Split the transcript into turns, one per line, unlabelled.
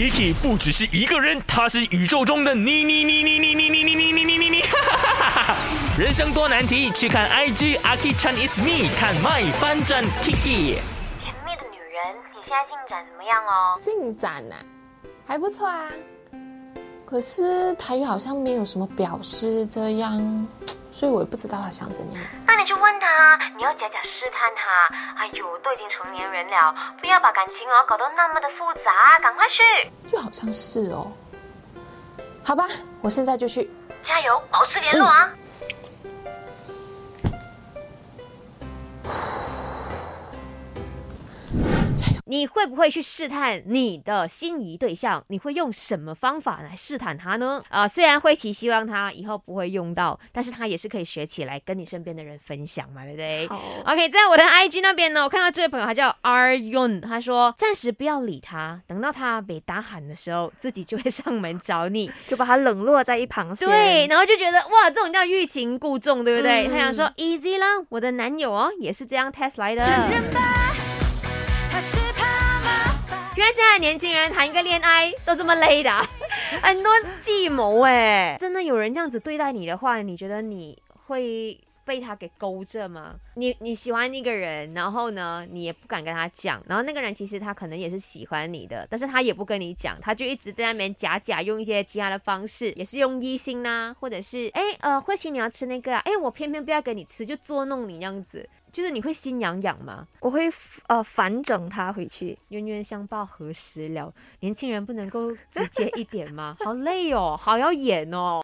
Kiki 不只是一个人，他是宇宙中的你你你你你你你你你你你你，人生多难题，去看 IG Aki Chan is me，看 My 翻转 Kiki。
甜蜜的女人，你现在进展怎么样哦？
进展呐、还不错啊。可是台语好像没有什么表示这样，所以我也不知道他想怎样。
那你就问他，你要假假试探他。哎呦，都已经成年人了，不要把感情哦搞得那么的复杂，赶快去，
就好像是哦。好吧，我现在就去。
加油，保持联络啊！
你会不会去试探你的心仪对象？你会用什么方法来试探他呢？啊、虽然慧琪希望他以后不会用到，但是他也是可以学起来，跟你身边的人分享嘛，对不对？
好
OK，在我的 IG 那边呢，我看到这位朋友，他叫 R Yun，他说暂时不要理他，等到他被打喊的时候，自己就会上门找你。
就把他冷落在一旁先。
对，，然后就觉得哇，这种叫欲擒故纵，对不对？
嗯
他想说 easy 啦，我的男友哦也是这样 test 来的。年轻人谈一个恋爱都这么累的、
很多计谋哎。
真的有人这样子对待你的话，你觉得你会被他给勾着吗？你你喜欢一个人，然后呢，你也不敢跟他讲，然后那个人其实他可能也是喜欢你的，但是他也不跟你讲，他就一直在那边假假用一些其他的方式，也是用一心呐、或者是哎呃慧琪你要吃那个啊，哎我偏偏不要给你吃，就捉弄你这样子，就是你会心痒痒吗？
我会呃反整他回去。
冤冤相报何时了？年轻人不能够直接一点吗？好累哦，好要演哦。